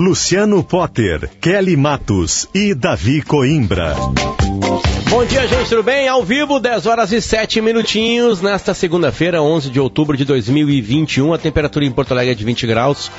Luciano Potter, Kelly Matos e Davi Coimbra. Bom dia, gente, tudo bem? Ao vivo, 10 horas e 7 minutinhos, nesta segunda-feira, 11 de outubro de 2021. A temperatura em Porto Alegre é de 20 graus.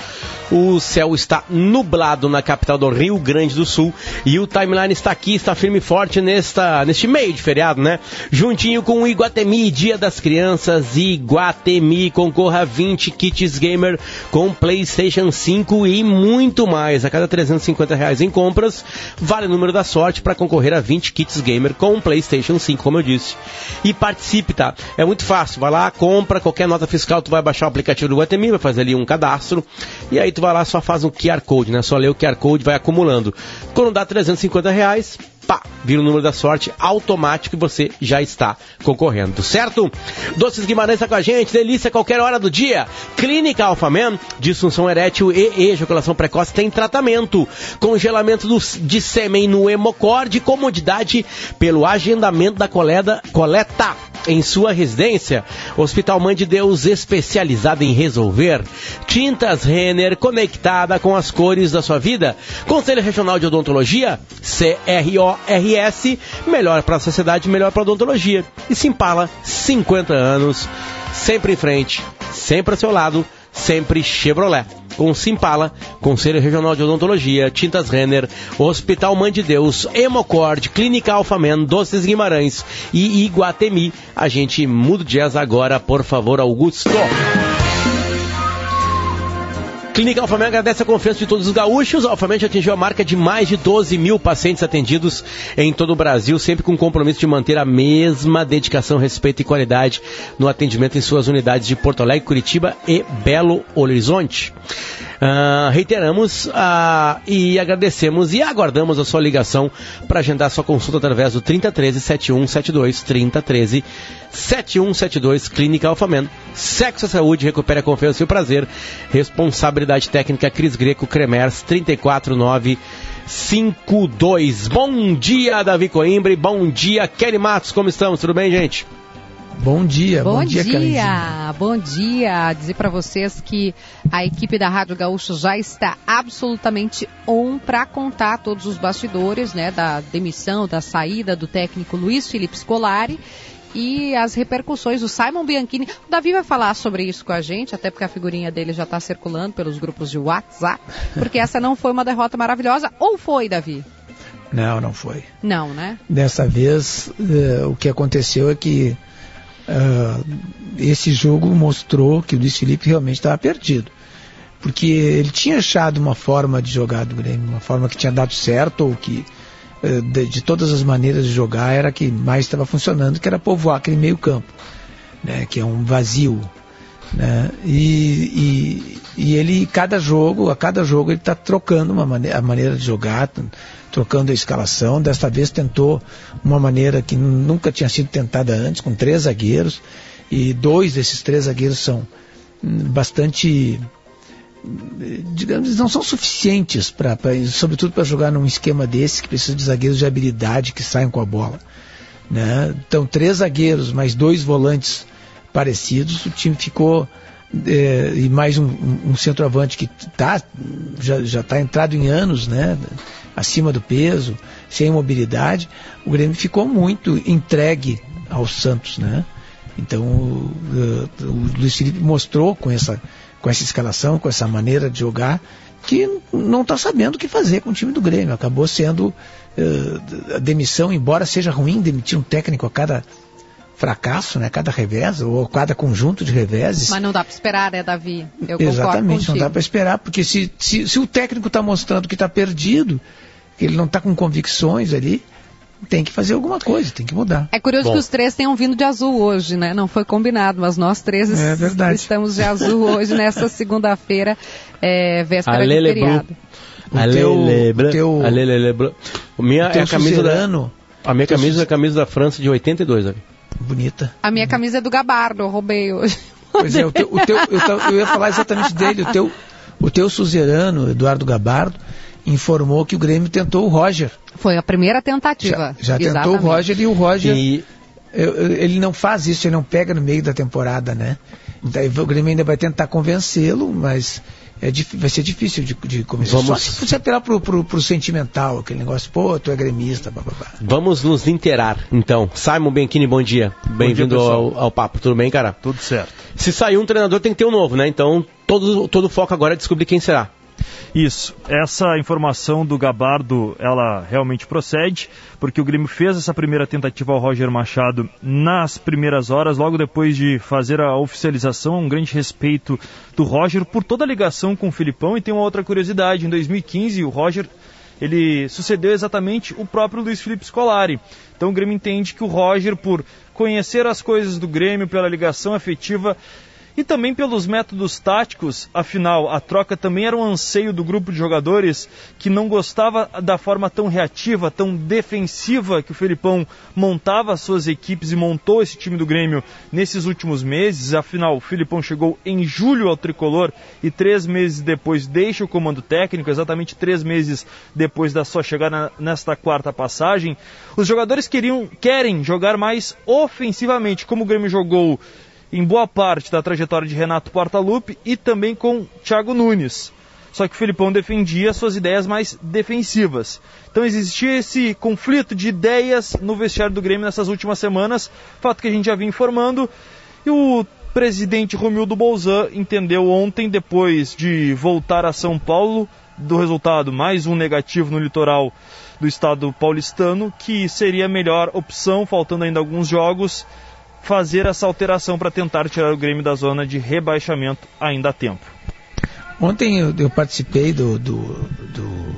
O céu está nublado na capital do Rio Grande do Sul. E o timeline está aqui, está firme e forte nesta, neste meio de feriado, né? Juntinho com o Iguatemi, Dia das Crianças. Iguatemi concorra a 20 kits gamer com PlayStation 5 e muito mais. A cada 350 reais em compras, vale o número da sorte para concorrer a 20 kits gamer com PlayStation 5, como eu disse. E participe, tá? É muito fácil. Vai lá, compra qualquer nota fiscal, tu vai baixar o aplicativo do Guatemi, vai fazer ali um cadastro. E aí tu vai lá, só faz um QR Code, né? Só lê o QR Code, vai acumulando. Quando dá 350 reais, pá, vira o número da sorte automático e você já está concorrendo, certo? Doces Guimarães está com a gente, delícia a qualquer hora do dia. Clínica Alphaman, disfunção erétil e ejaculação precoce tem tratamento. Congelamento do, de sêmen no hemocorde, comodidade pelo agendamento da coleta, coleta em sua residência. Hospital Mãe de Deus especializado em resolver. Tintas Renner conectada com as cores da sua vida. Conselho Regional de Odontologia, CRORS, melhor para a sociedade, melhor para a odontologia. E Simpala, 50 anos, sempre em frente, sempre ao seu lado, sempre Chevrolet. Com Simpala, Conselho Regional de Odontologia, Tintas Renner, Hospital Mãe de Deus, Hemocord, Clínica Alfamen, Doces Guimarães e Iguatemi. A gente muda o jazz agora, por favor, Augusto. Clínica Alfamed agradece a confiança de todos os gaúchos. A Alfamed atingiu a marca de mais de 12 mil pacientes atendidos em todo o Brasil, sempre com o compromisso de manter a mesma dedicação, respeito e qualidade no atendimento em suas unidades de Porto Alegre, Curitiba e Belo Horizonte. Uh, reiteramos uh, e agradecemos e aguardamos a sua ligação para agendar sua consulta através do 3013 7172 3013 7172 Clínica Alfamen. Sexo e Saúde, recupere a confiança e o prazer. Responsabilidade técnica Cris Greco, Cremers 349 52. Bom dia, Davi Coimbra. Bom dia, Kelly Matos. Como estamos? Tudo bem, gente? Bom dia, bom, bom dia, dia bom dia. Dizer para vocês que a equipe da Rádio Gaúcho já está absolutamente on para contar todos os bastidores, né, da demissão, da saída do técnico Luiz Felipe Scolari e as repercussões do Simon Bianchini. O Davi vai falar sobre isso com a gente, até porque a figurinha dele já está circulando pelos grupos de WhatsApp, porque essa não foi uma derrota maravilhosa, ou foi, Davi? Não, não foi. Não, né? Dessa vez, uh, o que aconteceu é que uh, esse jogo mostrou que o Luiz Felipe realmente estava perdido. Porque ele tinha achado uma forma de jogar do Grêmio, uma forma que tinha dado certo, ou que uh, de, de, todas as maneiras de jogar era a que mais estava funcionando, que era povoar aquele meio campo, né, que é um vazio. Né, e, e, e ele, cada jogo, a cada jogo, ele está trocando uma maneira, a maneira de jogar, trocando a escalação. Desta vez tentou uma maneira que nunca tinha sido tentada antes, com três zagueiros. E dois desses três zagueiros são hum, bastante digamos, não são suficientes para, sobretudo para jogar num esquema desse que precisa de zagueiros de habilidade que saiam com a bola. Né? Então, três zagueiros mais dois volantes parecidos, o time ficou é, e mais um, um, centroavante que tá, já está entrado em anos, né? Acima do peso, sem mobilidade, o Grêmio ficou muito entregue ao Santos, né? Então o, o Luiz Felipe mostrou com essa, com essa escalação, com essa maneira de jogar, que não está sabendo o que fazer com o time do Grêmio. Acabou sendo uh, a demissão, embora seja ruim demitir um técnico a cada fracasso, né? Cada revés, ou cada conjunto de reveses. Mas não dá para esperar, né, Davi? Eu Exatamente, não dá para esperar, porque se, se, se o técnico está mostrando que está perdido, que ele não está com convicções ali, tem que fazer alguma coisa, tem que mudar. É curioso Bom. que os três tenham vindo de azul hoje, né? Não foi combinado, mas nós três é estamos de azul hoje, nessa segunda-feira, é, véspera Alele de feriado. O teu, teu, Alele, minha é a camisa da, a minha camisa é a camisa da França de 82, ali. Bonita. A minha camisa é do Gabardo, eu roubei hoje. Pois é, o teu, o teu, eu, eu, ia falar exatamente dele. O teu, teu suzerano, Eduardo Gabardo, informou que o Grêmio tentou o Roger. Foi a primeira tentativa. Já, já tentou o Roger e o Roger. E... Ele não faz isso, ele não pega no meio da temporada, né? Daí o Grêmio ainda vai tentar convencê-lo, mas é, vai ser difícil de, de começar. Vamos... Só se você apelar pro, pro, pro, sentimental, aquele negócio, pô, tu é gremista, blá, blá, blá. Vamos nos inteirar, então. Simon Benchini, bom dia. Bem-vindo ao, ao, papo. Tudo bem, cara? Tudo certo. Se sair um treinador, tem que ter um novo, né? Então, todo, todo foco agora é descobrir quem será. Isso. Essa informação do Gabardo, ela realmente procede, porque o Grêmio fez essa primeira tentativa ao Roger Machado nas primeiras horas, logo depois de fazer a oficialização, um grande respeito do Roger por toda a ligação com o Filipão. E tem uma outra curiosidade, em 2015 o Roger ele sucedeu exatamente o próprio Luiz Felipe Scolari. Então o Grêmio entende que o Roger, por conhecer as coisas do Grêmio, pela ligação afetiva, e também pelos métodos táticos, afinal, a troca também era um anseio do grupo de jogadores que não gostava da forma tão reativa, tão defensiva que o Felipão montava as suas equipes e montou esse time do Grêmio nesses últimos meses. Afinal, o Felipão chegou em julho ao tricolor e três meses depois deixa o comando técnico, exatamente três meses depois da sua chegada nesta quarta passagem. Os jogadores queriam, querem jogar mais ofensivamente, como o Grêmio jogou em boa parte da trajetória de Renato Portaluppi e também com Thiago Nunes. Só que o Filipão defendia suas ideias mais defensivas. Então existia esse conflito de ideias no vestiário do Grêmio nessas últimas semanas, fato que a gente já vinha informando. E o presidente Romildo Bolzan entendeu ontem, depois de voltar a São Paulo, do resultado mais um negativo no litoral do estado paulistano, que seria a melhor opção, faltando ainda alguns jogos, fazer essa alteração para tentar tirar o Grêmio da zona de rebaixamento ainda há tempo. Ontem eu, eu participei do, do, do,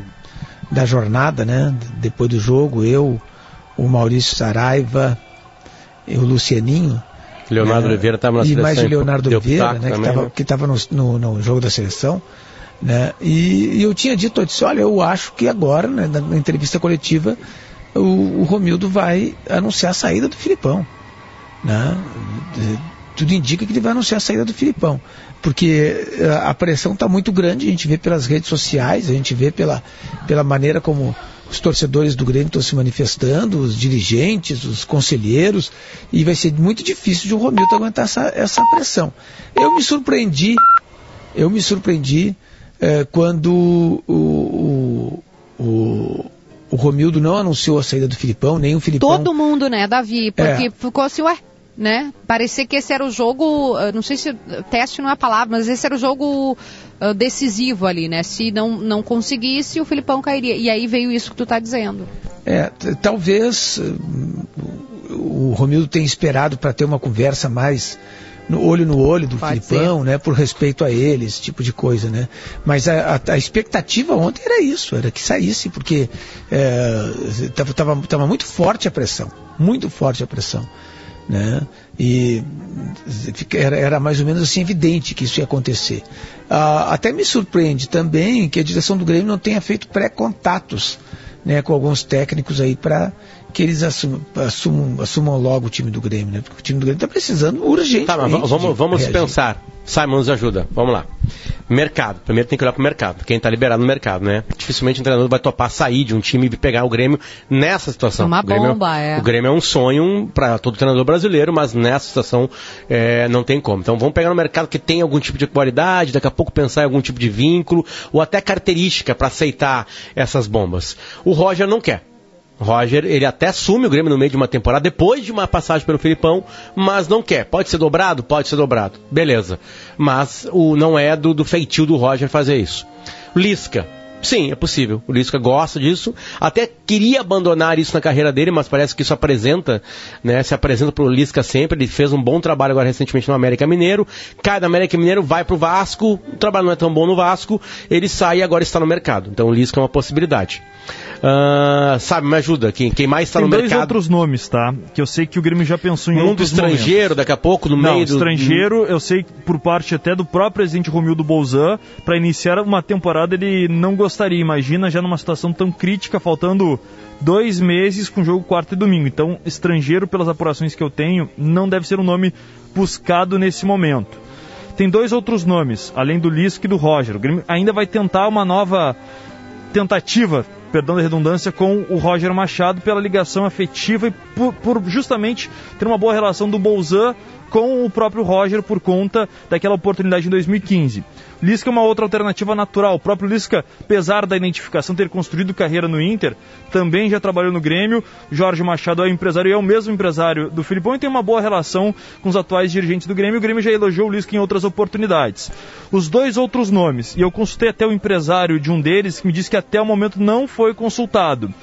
da jornada, né? Depois do jogo, eu, o Maurício Saraiva, e o Lucianinho. Leonardo né? Oliveira estava na seleção. E mais o Leonardo Oliveira, né? Que estava no, no, no, jogo da seleção. Né? E, e eu tinha dito, eu disse, olha, eu acho que agora, né, na, na entrevista coletiva, o, o Romildo vai anunciar a saída do Filipão. Né? Tudo indica que ele vai anunciar a saída do Filipão. Porque eh, a pressão está muito grande, a gente vê pelas redes sociais, a gente vê pela, pela maneira como os torcedores do Grêmio estão se manifestando, os dirigentes, os conselheiros, e vai ser muito difícil de o Romildo aguentar essa, essa pressão. Eu me surpreendi, eu me surpreendi eh, quando o, o, o, o Romildo não anunciou a saída do Filipão, nem o Filipão. Todo mundo, né, Davi? Porque é. ficou assim, ué, né? Parecia que esse era o jogo, não sei se teste não é a palavra, mas esse era o jogo uh, decisivo ali, né? Se não, não conseguisse, o Filipão cairia. E aí veio isso que tu está dizendo. É, talvez o Romildo tenha esperado para ter uma conversa mais no olho no olho do Pode Filipão, ser. né? Por respeito a ele, esse tipo de coisa, né? Mas a, a, a expectativa ontem era isso, era que saísse, porque estava é, tava, tava muito forte a pressão, muito forte a pressão né? E era, era, mais ou menos assim evidente que isso ia acontecer. Ah, até me surpreende também que a direção do Grêmio não tenha feito pré-contatos né, com alguns técnicos aí para que eles assumam, assumam, assumam, logo o time do Grêmio, né? Porque o time do Grêmio está precisando urgente. Tá, mas vamos, vamos pensar. Simon nos ajuda. Vamos lá. Mercado. Primeiro tem que olhar para o mercado. Quem está liberado no mercado, né? Dificilmente o treinador vai topar sair de um time e pegar o Grêmio nessa situação. Uma o Grêmio, é bomba, é. O Grêmio é um sonho para todo treinador brasileiro, mas nessa situação é, não tem como. Então vamos pegar no mercado que tem algum tipo de qualidade, daqui a pouco pensar em algum tipo de vínculo ou até característica para aceitar essas bombas. O Roger não quer. Roger, ele até assume o Grêmio no meio de uma temporada, depois de uma passagem pelo Filipão, mas não quer. Pode ser dobrado? Pode ser dobrado. Beleza. Mas o não é do, do feitio do Roger fazer isso. Lisca. Sim, é possível. O Lisca gosta disso. Até queria abandonar isso na carreira dele, mas parece que isso apresenta, né? Se apresenta para o Lisca sempre. Ele fez um bom trabalho agora recentemente no América Mineiro. Cai do América Mineiro, vai para o Vasco. O trabalho não é tão bom no Vasco. Ele sai e agora está no mercado. Então o Lisca é uma possibilidade. Uh, sabe, me ajuda. Quem, quem mais está no mercado. Tem dois outros nomes, tá? Que eu sei que o Grêmio já pensou em Mundo outros estrangeiro, momentos. daqui a pouco, no Não, meio do. estrangeiro, eu sei por parte até do próprio presidente Romildo Bolzan, para iniciar uma temporada ele não gostaria. Imagina já numa situação tão crítica, faltando dois meses com jogo quarto e domingo. Então, estrangeiro, pelas apurações que eu tenho, não deve ser um nome buscado nesse momento. tem dois outros nomes, além do Lisca e do Roger. O Grêmio ainda vai tentar uma nova tentativa, perdão da redundância, com o Roger Machado pela ligação afetiva e por, por justamente ter uma boa relação do Bolzan com o próprio Roger por conta daquela oportunidade em 2015. Lisca é uma outra alternativa natural. O próprio Lisca, apesar da identificação ter construído carreira no Inter, também já trabalhou no Grêmio. Jorge Machado é empresário e é o mesmo empresário do Filipão e tem uma boa relação com os atuais dirigentes do Grêmio. O Grêmio já elogiou o Lisca em outras oportunidades. Os dois outros nomes, e eu consultei até o empresário de um deles, que me disse que até o momento não foi consultado.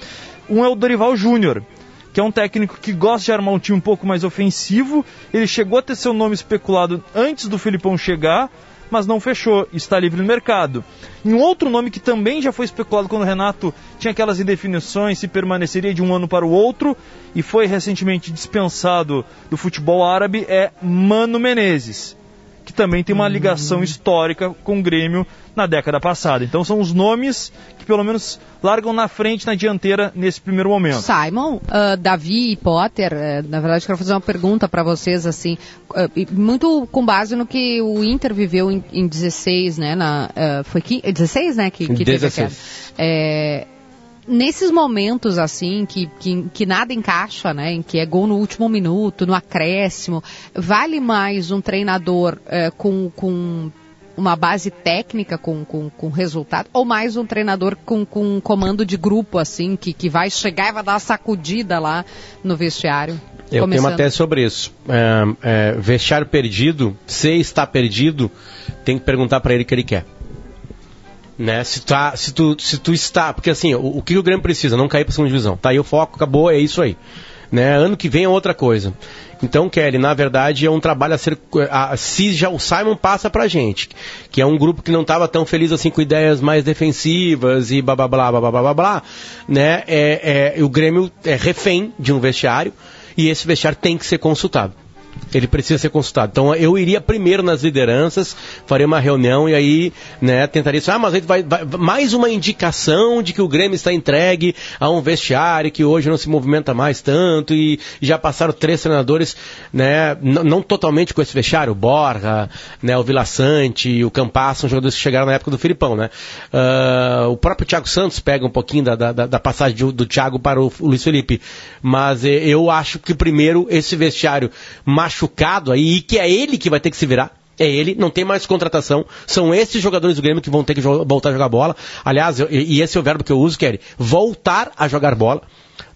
Um é o Dorival Júnior, que é um técnico que gosta de armar um time um pouco mais ofensivo. Ele chegou a ter seu nome especulado antes do Filipão chegar, mas não fechou, está livre no mercado. E um outro nome que também já foi especulado quando o Renato tinha aquelas indefinições se permaneceria de um ano para o outro e foi recentemente dispensado do futebol árabe é Mano Menezes que também tem uma ligação histórica com o Grêmio na década passada. Então são os nomes pelo menos largam na frente, na dianteira nesse primeiro momento. Simon, uh, Davi e Potter, uh, na verdade quero fazer uma pergunta para vocês assim, uh, muito com base no que o Inter viveu em, em 16, né? Na, foi 15, 16, né? Que, que 16. teve é, nesses momentos assim que, que, que, nada encaixa, né, em que é gol no último minuto, no acréscimo, vale mais um treinador é, com, com uma base técnica com, com, com resultado ou mais um treinador com, com um comando de grupo assim que, que vai chegar e vai dar uma sacudida lá no vestiário? Eu Começando. tenho uma tese sobre isso. É, é, vestiário perdido, se está perdido, tem que perguntar para ele o que ele quer né? Se, tá, se, tu, se tu está. Porque assim, o, o que o Grêmio precisa? Não cair para segunda divisão. Tá aí o foco, acabou, é isso aí. Né? Ano que vem é outra coisa. Então, Kelly, na verdade é um trabalho a ser. A, se já o Simon passa pra gente, que é um grupo que não estava tão feliz assim com ideias mais defensivas e blá blá blá blá blá blá blá, né? É, é, o Grêmio é refém de um vestiário e esse vestiário tem que ser consultado. Ele precisa ser consultado. Então eu iria primeiro nas lideranças, faria uma reunião e aí, né, tentaria ah, mas aí vai, vai, mais uma indicação de que o Grêmio está entregue a um vestiário que hoje não se movimenta mais tanto e, já passaram três treinadores, né, não totalmente com esse vestiário, o Borja, né, o Vila Sante, o Campas, são jogadores que chegaram na época do Filipão, né. Uh, o próprio Thiago Santos pega um pouquinho da, da, da passagem do, do Thiago para o, o Luiz Felipe, mas eh, eu acho que primeiro esse vestiário machucado aí e que é ele que vai ter que se virar. É ele, não tem mais contratação. São esses jogadores do Grêmio que vão ter que voltar a jogar bola. Aliás, eu, e esse é o verbo que eu uso, Kelly. Voltar a jogar bola.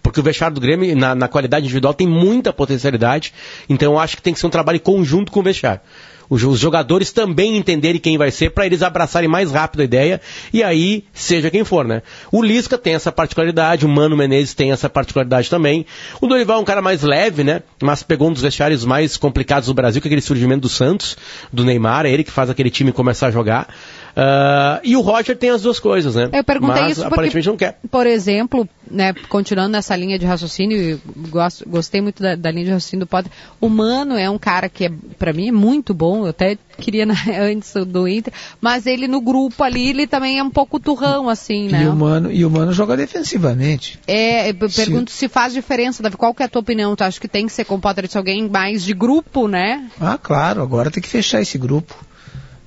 Porque o vestiário do Grêmio, na, na qualidade individual, tem muita potencialidade. Então eu acho que tem que ser um trabalho conjunto com o vestiário os jogadores também entenderem quem vai ser para eles abraçarem mais rápido a ideia e aí seja quem for, né? O Lisca tem essa particularidade, o Mano Menezes tem essa particularidade também. O Dorival é um cara mais leve, né? Mas pegou um dos vestiários mais complicados do Brasil, que é aquele surgimento do Santos, do Neymar, é ele que faz aquele time começar a jogar. Uh, e o Roger tem as duas coisas, né? Eu perguntei Mas, isso porque, aparentemente não quer. Por exemplo, né, continuando nessa linha de raciocínio, gosto, gostei muito da, da, linha de raciocínio do Potter. O Mano é um cara que, é, para mim, é muito bom. Eu até queria na, antes do Inter, mas ele no grupo ali, ele também é um pouco turrão, assim, né? E o Mano, e o Mano joga defensivamente. É, eu pergunto se, se faz diferença, Davi. Qual que é a tua opinião? Tu acha que tem que ser com o Potter de alguém mais de grupo, né? Ah, claro. Agora tem que fechar esse grupo.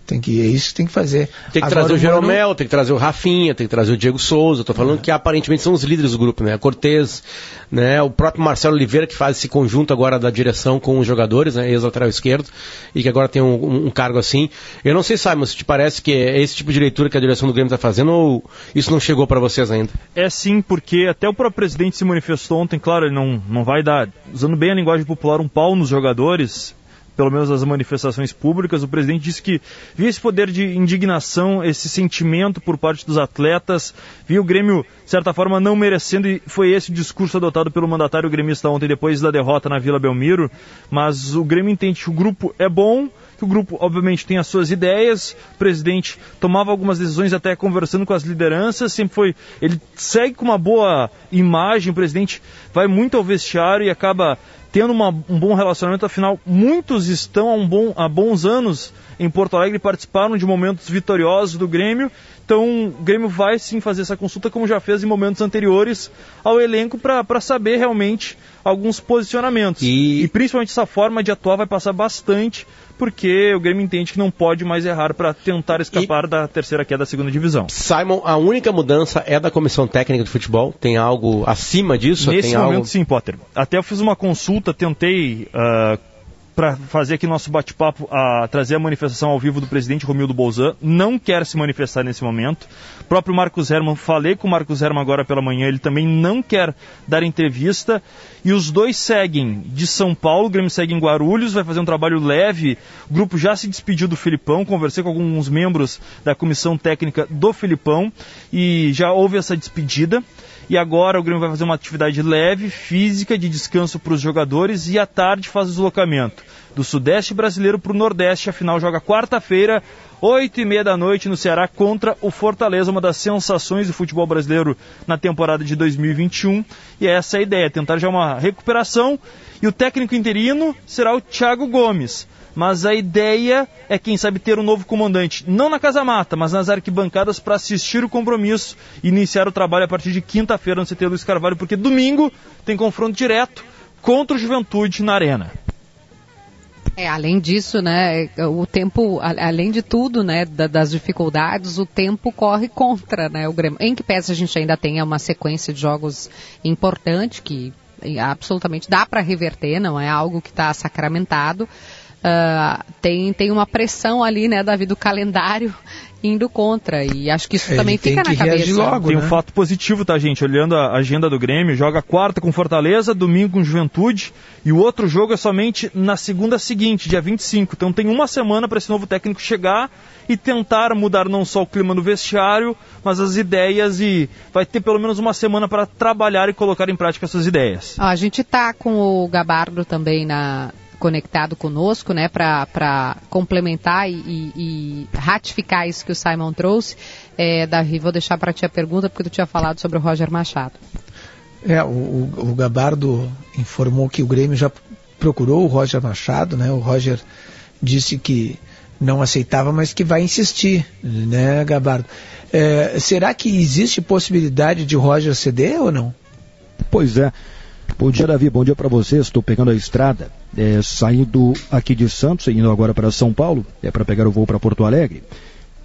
Tem que, é isso que tem que fazer. Tem que Agora, trazer o Jeromel, tem que trazer o Rafinha, tem que trazer o Diego Souza. Estou falando é. que aparentemente são os líderes do grupo, né? A Cortez, né? O próprio Marcelo Oliveira que faz esse conjunto agora da direção com os jogadores, né? Ex-lateral esquerdo, e que agora tem um, um, cargo assim. Eu não sei, Simon, se te parece que é esse tipo de leitura que a direção do Grêmio está fazendo ou isso não chegou para vocês ainda? É sim, porque até o próprio presidente se manifestou ontem, claro, ele não, não vai dar, usando bem a linguagem popular, um pau nos jogadores, pelo menos as manifestações públicas, o presidente disse que via esse poder de indignação, esse sentimento por parte dos atletas, via o Grêmio, de certa forma, não merecendo, e foi esse o discurso adotado pelo mandatário gremista ontem, depois da derrota na Vila Belmiro. Mas o Grêmio entende que o grupo é bom, que o grupo, obviamente, tem as suas ideias, o presidente tomava algumas decisões até conversando com as lideranças, sempre foi. Ele segue com uma boa imagem, o presidente vai muito ao vestiário e acaba tendo uma, um bom relacionamento, afinal, muitos estão há, um bom, há bons anos em Porto Alegre participaram de momentos vitoriosos do Grêmio. Então, o Grêmio vai sim fazer essa consulta, como já fez em momentos anteriores, ao elenco para saber realmente alguns posicionamentos. E... e principalmente essa forma de atuar vai passar bastante porque o Grêmio entende que não pode mais errar para tentar escapar e... da terceira queda da segunda divisão. Simon, a única mudança é da comissão técnica de futebol? Tem algo acima disso? Nesse Tem momento, algo... sim, Potter. Até eu fiz uma consulta, tentei. Uh, para fazer aqui nosso bate-papo, a trazer a manifestação ao vivo do presidente Romildo Bolzan, não quer se manifestar nesse momento. O próprio Marcos Herman, falei com o Marcos Herman agora pela manhã, ele também não quer dar entrevista. E os dois seguem de São Paulo, o Grêmio segue em Guarulhos, vai fazer um trabalho leve. O grupo já se despediu do Filipão, conversei com alguns membros da comissão técnica do Filipão e já houve essa despedida. E agora o Grêmio vai fazer uma atividade leve, física, de descanso para os jogadores e à tarde faz o deslocamento do Sudeste brasileiro para o Nordeste. A final joga quarta-feira, oito e meia da noite no Ceará contra o Fortaleza, uma das sensações do futebol brasileiro na temporada de 2021. E essa é a ideia, tentar já uma recuperação. E o técnico interino será o Thiago Gomes mas a ideia é, quem sabe, ter um novo comandante, não na Casa Mata, mas nas arquibancadas para assistir o compromisso e iniciar o trabalho a partir de quinta-feira no CT Luiz Carvalho, porque domingo tem confronto direto contra o Juventude na Arena. É, além disso, né, o tempo, além de tudo, né, das dificuldades, o tempo corre contra, né, o Grêmio. Em que peça a gente ainda tem uma sequência de jogos importante que absolutamente dá para reverter, não é algo que está sacramentado. Uh, tem, tem uma pressão ali, né, Davi, do calendário indo contra. E acho que isso Ele também fica na cabeça. Logo, tem né? um fato positivo, tá, gente? Olhando a agenda do Grêmio, joga quarta com Fortaleza, domingo com Juventude, e o outro jogo é somente na segunda seguinte, dia 25. Então tem uma semana para esse novo técnico chegar e tentar mudar não só o clima no vestiário, mas as ideias e vai ter pelo menos uma semana para trabalhar e colocar em prática essas ideias. Ó, a gente tá com o Gabardo também na, conectado conosco, né, para complementar e, e, ratificar isso que o Simon trouxe. É, Davi, vou deixar para ti a pergunta, porque tu tinha falado sobre o Roger Machado. É, o, o Gabardo informou que o Grêmio já procurou o Roger Machado, né? O Roger disse que não aceitava, mas que vai insistir, né, Gabardo? É, será que existe possibilidade de Roger ceder ou não? Pois é. Bom dia, Davi. Bom dia para você. Estou pegando a estrada, é, saindo aqui de Santos, indo agora para São Paulo, é para pegar o voo para Porto Alegre.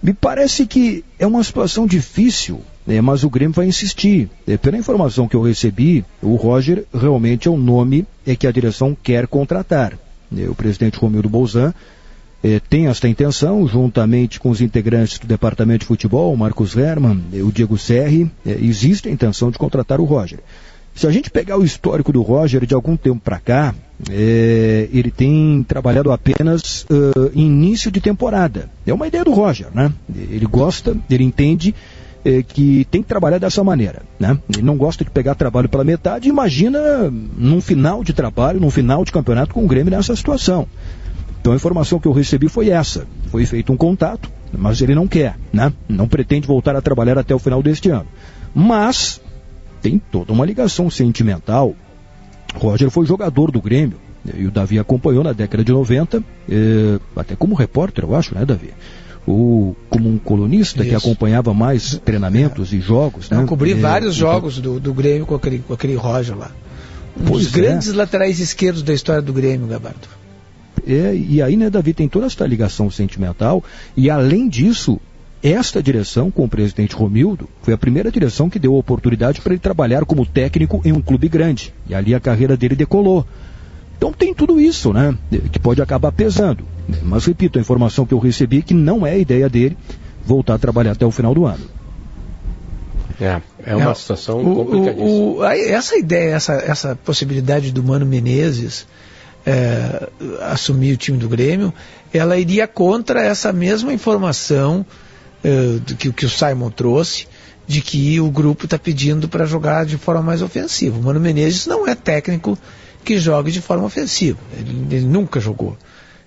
Me parece que é uma situação difícil, né, mas o Grêmio vai insistir. É, pela informação que eu recebi, o Roger realmente é o nome é que a direção quer contratar. É, o presidente Romildo Bolzan é, tem esta intenção, juntamente com os integrantes do departamento de futebol, o Marcos Herman, é, o Diego Serri, é, existe a intenção de contratar o Roger. Se a gente pegar o histórico do Roger de algum tempo para cá, é, ele tem trabalhado apenas uh, início de temporada. É uma ideia do Roger, né? Ele gosta, ele entende é, que tem que trabalhar dessa maneira, né? Ele não gosta de pegar trabalho pela metade. Imagina num final de trabalho, num final de campeonato com o Grêmio nessa situação. Então a informação que eu recebi foi essa. Foi feito um contato, mas ele não quer, né? Não pretende voltar a trabalhar até o final deste ano. Mas tem toda uma ligação sentimental. Roger foi jogador do Grêmio e o Davi acompanhou na década de 90, eh, até como repórter, eu acho, né, Davi? Ou como um colunista Isso. que acompanhava mais treinamentos é. e jogos. Né? Eu cobri é, vários então... jogos do, do Grêmio com aquele, com aquele Roger lá. Um pois dos é. grandes laterais esquerdos da história do Grêmio, Gabardo. É, e aí, né, Davi, tem toda essa ligação sentimental, e além disso, esta direção, com o presidente Romildo, foi a primeira direção que deu a oportunidade para ele trabalhar como técnico em um clube grande. E ali a carreira dele decolou. Então tem tudo isso, né? Que pode acabar pesando. Mas repito, a informação que eu recebi é que não é a ideia dele voltar a trabalhar até o final do ano. É, é uma é, situação o, complicadíssima. O, o, essa ideia, essa, essa possibilidade do Mano Menezes é, assumir o time do Grêmio, ela iria contra essa mesma informação uh, que, que o Simon trouxe, de que o grupo está pedindo para jogar de forma mais ofensiva. O Mano Menezes não é técnico que jogue de forma ofensiva. Ele, ele nunca jogou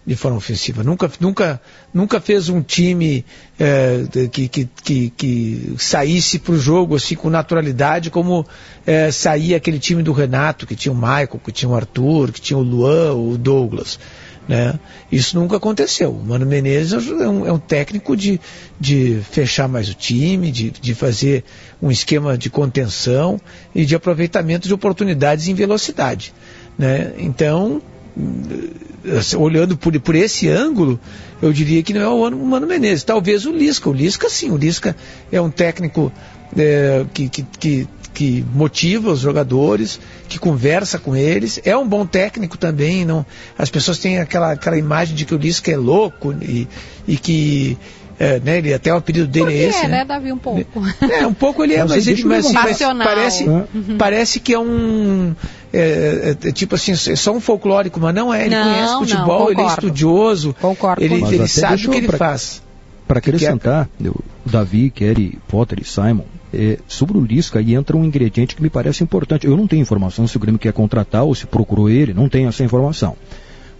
de forma ofensiva. Nunca, nunca, nunca fez um time é, que, que, que, que, saísse para o jogo assim com naturalidade, como é, saía aquele time do Renato, que tinha o Michael, que tinha o Arthur, que tinha o Luan, o Douglas. Né? Isso nunca aconteceu. O Mano Menezes é um, é um técnico de, de fechar mais o time, de, de fazer um esquema de contenção e de aproveitamento de oportunidades em velocidade. Né? Então, eh, olhando por, por esse ângulo, eu diria que não é o Mano Menezes. Talvez o Lisca. O Lisca, sim. O Lisca é um técnico é, que, que, que que motiva os jogadores, que conversa com eles. É um bom técnico também. Não, as pessoas têm aquela, aquela imagem de que o Lisca é louco e, e que é, né, ele, até o apelido dele Porque é esse. É, né? né, Davi, um pouco. É, um pouco ele é, mas, mas ele mas, mas parece, uhum. parece que é um. É, é, tipo assim, é só um folclórico, mas não é. Ele não, conhece futebol, não, ele é estudioso. Concordo ele, ele sabe o que ele pra, faz. Para acrescentar, o Davi, Kerry, Potter e Simon, é, sobre o Lisca, aí entra um ingrediente que me parece importante. Eu não tenho informação se o Grêmio quer contratar ou se procurou ele, não tenho essa informação.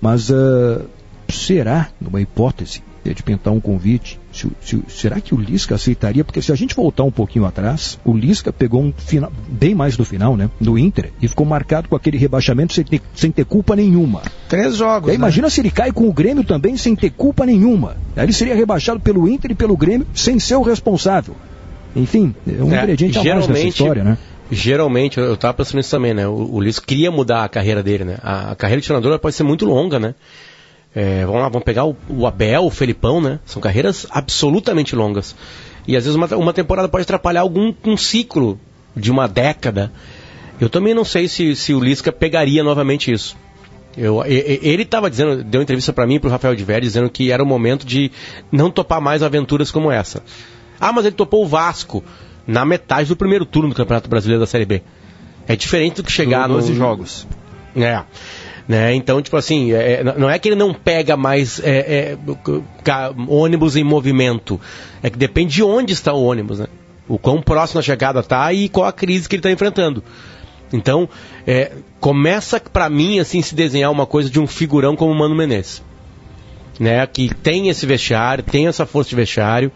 Mas uh, será, numa hipótese, de pintar um convite, se, se, será que o Lisca aceitaria? Porque se a gente voltar um pouquinho atrás, o Lisca pegou um final, bem mais do final, né? No Inter, e ficou marcado com aquele rebaixamento sem ter, sem ter culpa nenhuma. Três jogos. Aí, né? Imagina se ele cai com o Grêmio também sem ter culpa nenhuma. Aí ele seria rebaixado pelo Inter e pelo Grêmio sem ser o responsável. Enfim, é um é, ingrediente a mais história, né? Geralmente, eu estava pensando nisso também, né? O, o Liz queria mudar a carreira dele, né? A, a carreira de treinador pode ser muito longa, né? É, vamos lá, vamos pegar o, o, Abel, o Felipão, né? São carreiras absolutamente longas. E às vezes uma, uma temporada pode atrapalhar algum um ciclo de uma década. Eu também não sei se, se o Lisca pegaria novamente isso. Eu, ele estava dizendo, deu entrevista para mim e para o Rafael de Vério, dizendo que era o momento de não topar mais aventuras como essa. Ah, mas ele topou o Vasco na metade do primeiro turno do Campeonato Brasileiro da Série B. É diferente do que chegar nos 12 jogos. É. Né? Então, tipo assim, é, não é que ele não pega mais é, é, ônibus em movimento. É que depende de onde está o ônibus, né? O quão próximo a chegada está e qual a crise que ele está enfrentando. Então, é, começa para mim assim se desenhar uma coisa de um figurão como o Mano Menezes. Né, que tem esse vestiário, tem essa força de vestiário,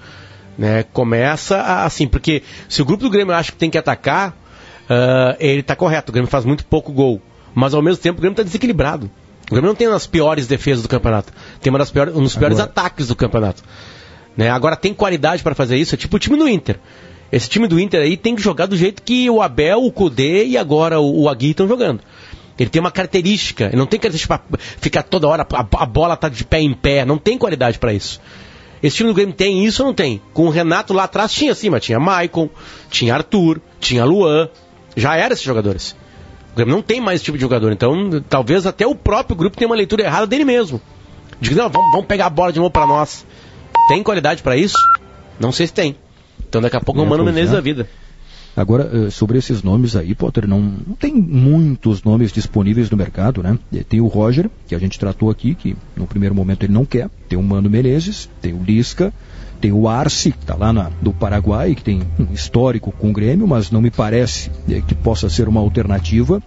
né? Começa assim, porque se o grupo do Grêmio acha que tem que atacar, uh, ele está correto. O Grêmio faz muito pouco gol, mas ao mesmo tempo o Grêmio está desequilibrado. O Grêmio não tem uma das piores defesas do campeonato, tem uma das piores, um dos piores Agora... ataques do campeonato. Né? Agora tem qualidade para fazer isso, é tipo o time do Inter. Esse time do Inter aí tem que jogar do jeito que o Abel, o Kudê e agora o, o Agui estão jogando. Ele tem uma característica, ele não tem característica para ficar toda hora, a, a bola tá de pé em pé, não tem qualidade para isso. Esse time do Grêmio tem isso ou não tem? Com o Renato lá atrás tinha sim, mas tinha Maicon, tinha Arthur, tinha Luan. Já eram esses jogadores. O Grêmio não tem mais esse tipo de jogador. Então, talvez até o próprio grupo tenha uma leitura errada dele mesmo. Diz, não, vamos, vamos pegar a bola de novo para nós. Tem qualidade para isso? Não sei se tem. Então daqui a pouco é o Mano Menezes da vida. Agora, eh, sobre esses nomes aí, Potter, não, não, tem muitos nomes disponíveis no mercado, né? Eh, tem o Roger, que a gente tratou aqui, que no primeiro momento ele não quer. Tem o Mano Menezes, tem o Lisca, tem o Arce, que está lá na, do Paraguai, que tem um histórico com o Grêmio, mas não me parece é, que possa ser uma alternativa.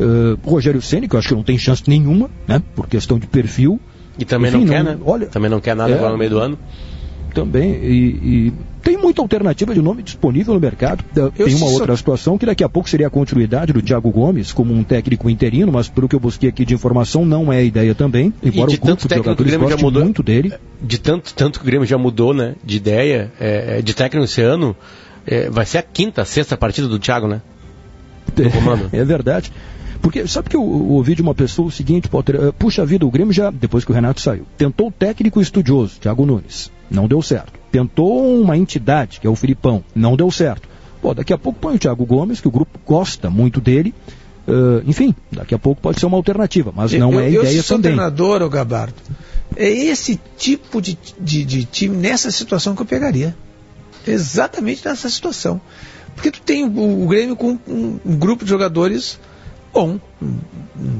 Uh, Rogério Ceni, que eu acho que não tem chance nenhuma, né? Por questão de perfil. E também Enfim, não quer, não, né? Olha, também não quer nada é, agora no meio do ano também. E, e, tem muita alternativa de nome disponível no mercado. Eu tem uma outra situação que daqui a pouco seria a continuidade do Thiago Gomes como um técnico interino, mas pelo que eu busquei aqui de informação, não é a ideia também. Embora o grupo de jogadores goste mudou, muito dele. De tanto, tanto que o Grêmio já mudou né, de ideia, é, é de técnico esse ano, é, vai ser a quinta, sexta partida do Thiago, né? É, é verdade. Porque sabe que eu, eu, ouvi de uma pessoa o seguinte, Potter, uh, puxa vida, o Grêmio já, depois que o Renato saiu, tentou o técnico estudioso, Thiago Nunes, não deu certo. Tentou uma entidade, que é o Filipão, não deu certo. Pô, daqui a pouco põe o Thiago Gomes, que o grupo gosta muito dele. Uh, enfim, daqui a pouco pode ser uma alternativa, mas não eu, é ideia eu sou também. treinador, ô Gabardo. É esse tipo de, de, de time, nessa situação que eu pegaria. Exatamente nessa situação. Porque tu tem o, o Grêmio com um, um, grupo de jogadores bom.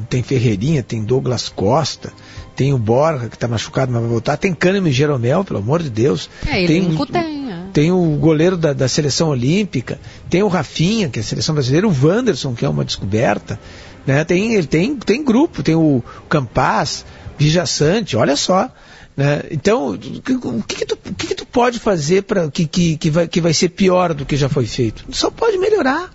Tem Ferreirinha, tem Douglas Costa, tem o Borja, que está machucado, mas vai voltar. Tem Kahneman e Jeromel, pelo amor de Deus. É, tem, tem, é. tem o goleiro da, da, seleção olímpica, tem o Rafinha, que é a seleção brasileira, o Wanderson, que é uma descoberta. Né? Tem, ele tem, tem grupo, tem o Campaz, Vijaçante, olha só. Né? Então, o que, que, tu, o que, que tu pode fazer para que, que, que, vai, que vai ser pior do que já foi feito? Só pode melhorar.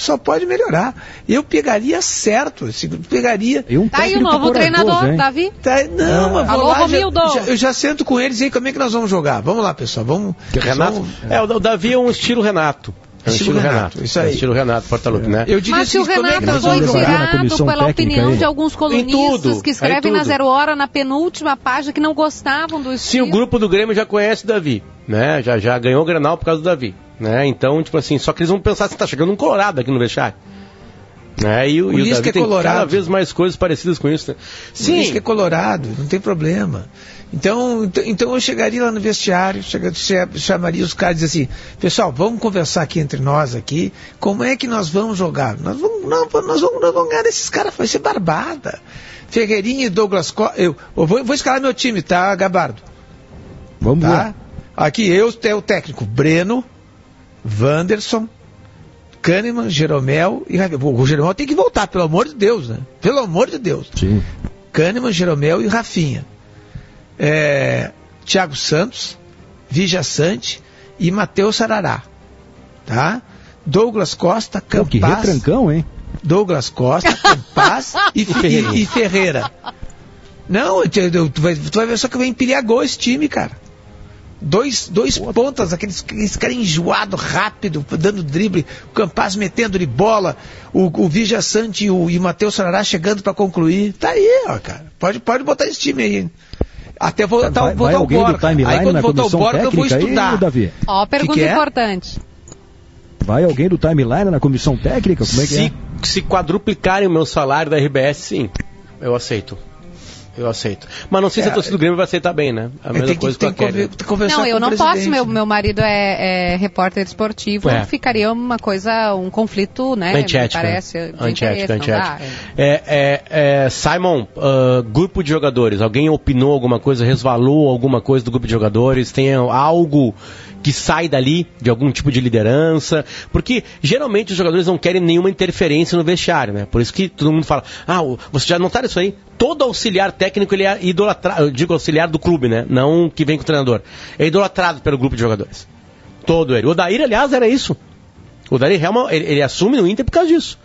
Só pode melhorar. Eu pegaria certo, pegaria. E um Tá aí o novo corajoso, treinador, hein? Davi. Tá, não, mas vou Alô, lá, já, Romildo. já- eu já sento com eles e aí como é que nós vamos jogar? Vamos lá, pessoal, vamos. Renato, vamos- é, o Davi é um estilo Renato. É um Estilo estilo, Renato, Renato. isso É aí. estilo Renato Portaluppi, né? Eu diria Mas se o é Renato foi tirado pela opinião aí? de alguns colunistas tudo, que escrevem em na. Zero Hora, na penúltima página, que não gostavam do Sim, estilo. o grupo do Grêmio já conhece o Davi, né? Já, já ganhou o Grenal por causa do Davi, né? Então, tipo assim, só que eles vão pensar se tá chegando um colorado aqui no vestiário. Né? E, o- e o que é tem colorado. cada vez mais coisas parecidas com isso, né? Sim. Isso que é colorado, não tem problema. Então, então, então eu chegaria lá no vestiário, chamaria os caras e dizia assim, pessoal, vamos conversar aqui entre nós aqui, como é que nós vamos jogar? Nós vamos, não, nós vamos, nós vamos ganhar desses caras, vai ser barbada. Ferreirinha e Douglas Costa, eu, eu vou, vou escalar meu time, tá, Gabardo? Vamos Tá? lá. Aqui eu tenho o técnico Breno, Wanderson, Kahneman, Jeromel e Rafinha. O Jeromel tem que voltar, pelo amor de Deus, né? Pelo amor de Deus. Sim. Kahneman, Jeromel e Rafinha. É, Thiago Santos, Vija Sante e Matheus Sarará. Tá? Douglas Costa, Pô, que Campaz, retrancão, hein? Douglas Costa, Campaz e, Fe- e- e Ferreira. Não, tu, tu vai, tu vai ver só que vai empilhar gol esse time, cara. Dois, dois pontas, aqueles, aqueles caras enjoados, rápido, dando drible, o Campaz metendo de bola, o, o Vija Sante e o, e o Matheus Sarará chegando pra concluir. Tá aí, ó, cara. Pode, pode botar esse time aí. Até voltar, Vai, voltar vai o alguém do Borja. Aí timeline quando na voltar o comissão Borja eu vou aí, estudar. Davi? Ó, pergunta que é? importante. Vai alguém do timeline na comissão técnica? Como é que se, é? se quadruplicarem o meu salário da RBS, sim, eu aceito. Eu aceito. Mas não sei se a É, torcida do Grêmio vai aceitar bem, né? A É, mesma tem que, coisa tem com que a Kelly. conver- conversar Não, com eu não posso. Meu, né? meu marido é, é repórter esportivo. É. Ficaria uma coisa, um conflito, né? Me Antiética. parece. Antiética, antiética. É, é, é, Simon, ah, grupo de jogadores, alguém opinou alguma coisa, resvalou alguma coisa do grupo de jogadores? Tem algo que sai dali, de algum tipo de liderança? Porque geralmente os jogadores não querem nenhuma interferência no vestiário, né? Por isso que todo mundo fala, ah, você já notaram isso aí? Todo auxiliar técnico, ele é idolatrado, eu digo auxiliar do clube, né? Não que vem com o treinador. É idolatrado pelo grupo de jogadores. Todo ele. O Daír, aliás, era isso. O Daír Helman, ele, ele assume no Inter por causa disso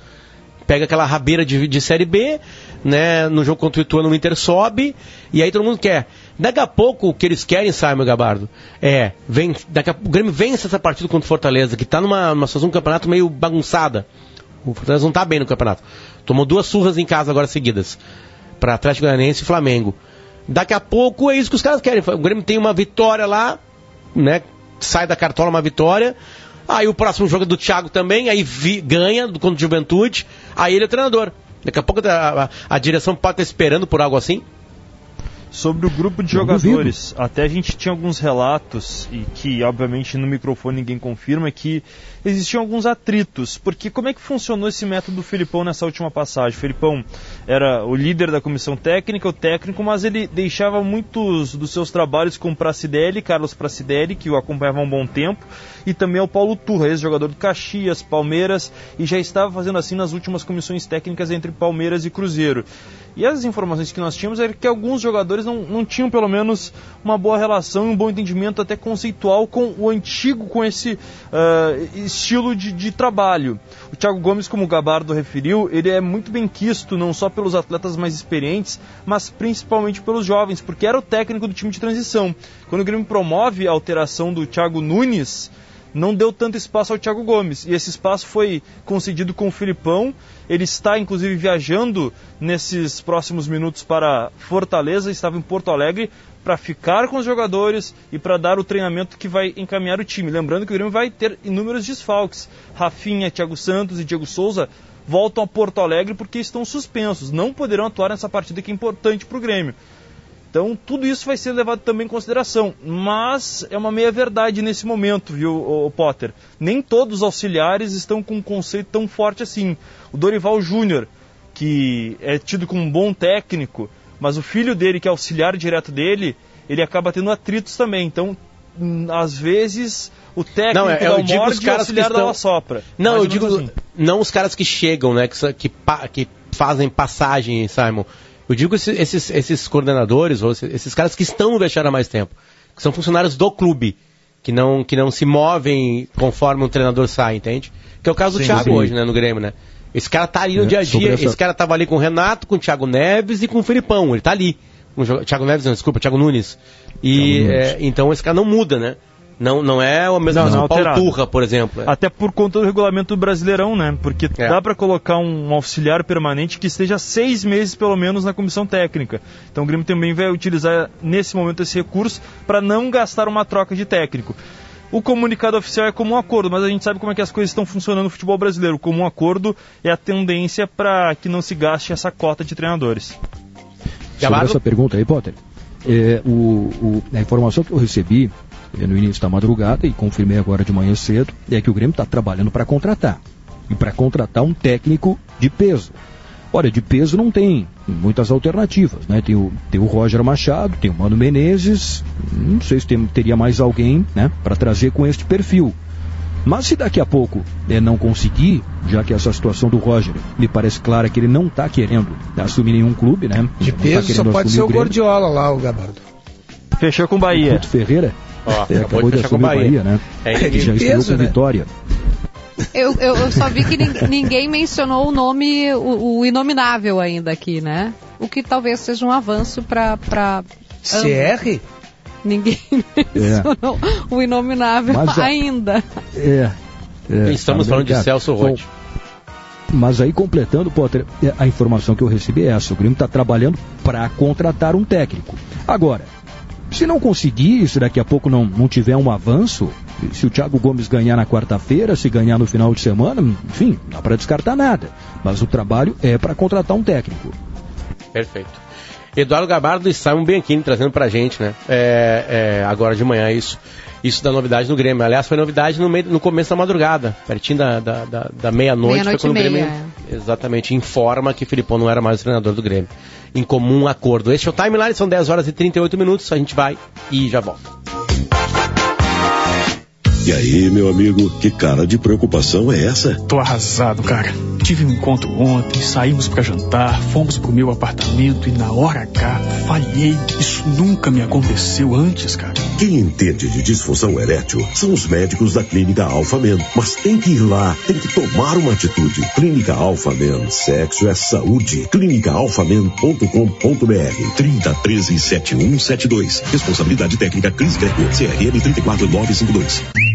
pega aquela rabeira de, de Série B, né? No jogo contra o Ituano, o Inter sobe, e aí todo mundo quer. Daqui a pouco, o que eles querem, Simon Gabardo, é, vem, daqui a, o Grêmio vence essa partida contra o Fortaleza, que tá numa, numa situação do campeonato meio bagunçada. O Fortaleza não tá bem no campeonato. Tomou duas surras em casa agora seguidas, para Atlético Goianiense e Flamengo. Daqui a pouco é isso que os caras querem. O Grêmio tem uma vitória lá, né? Sai da cartola uma vitória. Aí o próximo jogo é do Thiago também, aí vi- ganha do contra o Juventude, aí ele é treinador. Daqui a pouco a, a- a direção pode estar esperando por algo assim. Sobre o grupo de jogadores, até a gente tinha alguns relatos, e que obviamente no microfone ninguém confirma, que existiam alguns atritos. Porque como é que funcionou esse método do Filipão nessa última passagem? O Filipão era o líder da comissão técnica, o técnico, mas ele deixava muitos dos seus trabalhos com o Pracidelli, Carlos Pracidelli, que o acompanhava há um bom tempo, e também ao Paulo Turra, ex-jogador do Caxias, Palmeiras, e já estava fazendo assim nas últimas comissões técnicas entre Palmeiras e Cruzeiro. E as informações que nós tínhamos eram que alguns jogadores não, não tinham pelo menos uma boa relação e um bom entendimento até conceitual com o antigo, com esse ah, estilo de, de trabalho. O Thiago Gomes, como o Gabardo referiu, ele é muito bem quisto não só pelos atletas mais experientes, mas principalmente pelos jovens, porque era o técnico do time de transição. Quando o Grêmio promove a alteração do Thiago Nunes, não deu tanto espaço ao Thiago Gomes. E esse espaço foi concedido com o Filipão. Ele está, inclusive, viajando nesses próximos minutos para Fortaleza, estava em Porto Alegre, para ficar com os jogadores e para dar o treinamento que vai encaminhar o time. Lembrando que o Grêmio vai ter inúmeros desfalques. Rafinha, Thiago Santos e Diego Souza voltam a Porto Alegre porque estão suspensos. Não poderão atuar nessa partida que é importante para o Grêmio. Então, tudo isso vai ser levado também em consideração. Mas é uma meia-verdade nesse momento, viu, Potter? Nem todos os auxiliares estão com um conceito tão forte assim. O Dorival Júnior, que é tido como um bom técnico, mas o filho dele, que é auxiliar direto dele, ele acaba tendo atritos também. Então, hum, às vezes, o técnico Não, é- dá eu o digo os morde e o caras auxiliar que estão- o sopra. Não, Mais eu digo, assim. não os caras que chegam, né? Que, que, que fazem passagem, Simon. Eu digo esses, esses, coordenadores, ou esses, caras que estão no vestiário há mais tempo, que são funcionários do clube, que não, que não se movem conforme um treinador sai, entende? Que é o caso do Sim, Thiago sim. hoje, né, no Grêmio, né? Esse cara tá ali no É, dia a dia, essa- esse cara tava ali com o Renato, com o Thiago Neves e com o Filipão, ele tá ali. Com o Thiago Neves, não, desculpa, Thiago Nunes. E, Thiago Nunes. é, então esse cara não muda, né? Não, não é o mesmo Não, não do Paulo alterado. Turra, por exemplo. É. Até por conta do regulamento do Brasileirão, né? Porque É. dá para colocar um auxiliar permanente que esteja seis meses, pelo menos, na comissão técnica. Então o Grêmio também vai utilizar, nesse momento, esse recurso para não gastar uma troca de técnico. O comunicado oficial é comum acordo, mas a gente sabe como é que as coisas estão funcionando no futebol brasileiro. O comum acordo é a tendência para que não se gaste essa cota de treinadores. Sobre essa pergunta aí, Potter, é, o, o- a informação que eu recebi no início da madrugada e confirmei agora de manhã cedo é que o Grêmio está trabalhando para contratar. E para contratar um técnico de peso. Olha, de peso não tem muitas alternativas, né? Tem o, tem o Roger Machado, tem o Mano Menezes, não sei se tem- teria mais alguém, né, para trazer com este perfil. Mas se daqui a pouco é, não conseguir, já que essa situação do Roger me parece clara que ele não está querendo assumir nenhum clube, né? De Não tá peso só querendo pode ser o Grêmio. Gordiola lá, o Gabardo. Fechou com o O Bahia. Guto Ferreira Ó, é, acabou acabou de de assumir o Bahia. Bahia, né? É, Ele já estreou peso, com né? vitória. Eu, eu, eu só vi que nin- ninguém mencionou o nome, o, o inominável ainda aqui, né? O que talvez seja um avanço para CR? Ninguém mencionou o inominável Mas, ainda. É, é, Estamos tá falando de ligado? Celso Bom, Rotti. Mas aí, completando, Potter, é, a informação que eu recebi é essa: o Grêmio está trabalhando para contratar um técnico. Agora, se não conseguir, se daqui a pouco não, não tiver um avanço, se o Thiago Gomes ganhar na quarta-feira, se ganhar no final de semana, enfim, não dá para descartar nada. Mas o trabalho é para contratar um técnico. Perfeito. Eduardo Gabardo e Simon Bianchini trazendo pra gente, né? É, é, agora de manhã isso. Isso da novidade no Grêmio. Aliás, foi novidade no, meio, no começo da madrugada, pertinho da, da, da, da meia-noite. Meia-noite foi quando e o Grêmio meia, exatamente informa que Filipão não era mais o treinador do Grêmio. Em comum acordo. Este é o timeline, são 10 horas e 38 minutos. A gente vai e já volta. E aí, meu amigo, que cara de preocupação é essa? Tô arrasado, cara. Tive um encontro ontem, saímos pra jantar, fomos pro meu apartamento e na hora H falhei. Isso nunca me aconteceu antes, cara. Quem entende de disfunção erétil são os médicos da Clínica Alpha Men. Mas tem que ir lá, tem que tomar uma atitude. Clínica Alpha Men, sexo é saúde. clínicaalphamen.com.br 3013 7172. Responsabilidade técnica Cris Greco, CRM 34952.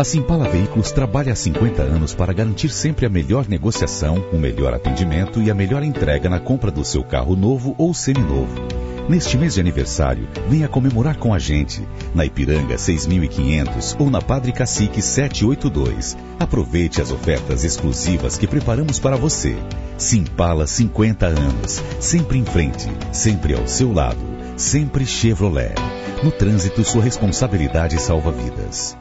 A Simpala Veículos trabalha há 50 anos para garantir sempre a melhor negociação, o melhor atendimento e a melhor entrega na compra do seu carro novo ou seminovo. Neste mês de aniversário, venha comemorar com a gente, na Ipiranga 6500 ou na Padre Cacique 782. Aproveite as ofertas exclusivas que preparamos para você. Simpala 50 anos, sempre em frente, sempre ao seu lado, sempre Chevrolet. No trânsito, sua responsabilidade salva vidas.